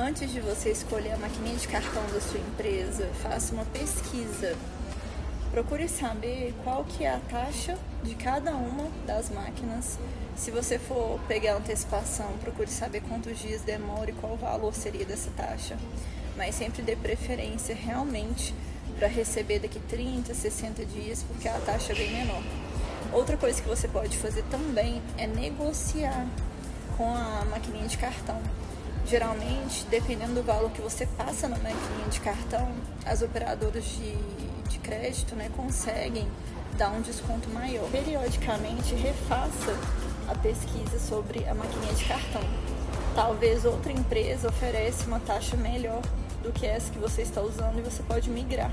Antes de você escolher a maquininha de cartão da sua empresa, faça uma pesquisa. Procure saber qual que é a taxa de cada uma das máquinas. Se você for pegar antecipação, procure saber quantos dias demora e qual o valor seria dessa taxa. Mas sempre dê preferência realmente para receber daqui 30, 60 dias, porque a taxa é bem menor. Outra coisa que você pode fazer também é negociar com a maquininha de cartão. Geralmente, dependendo do valor que você passa na maquininha de cartão, as operadoras de, de crédito né, conseguem dar um desconto maior. Periodicamente, refaça a pesquisa sobre a maquininha de cartão. Talvez outra empresa ofereça uma taxa melhor do que essa que você está usando e você pode migrar.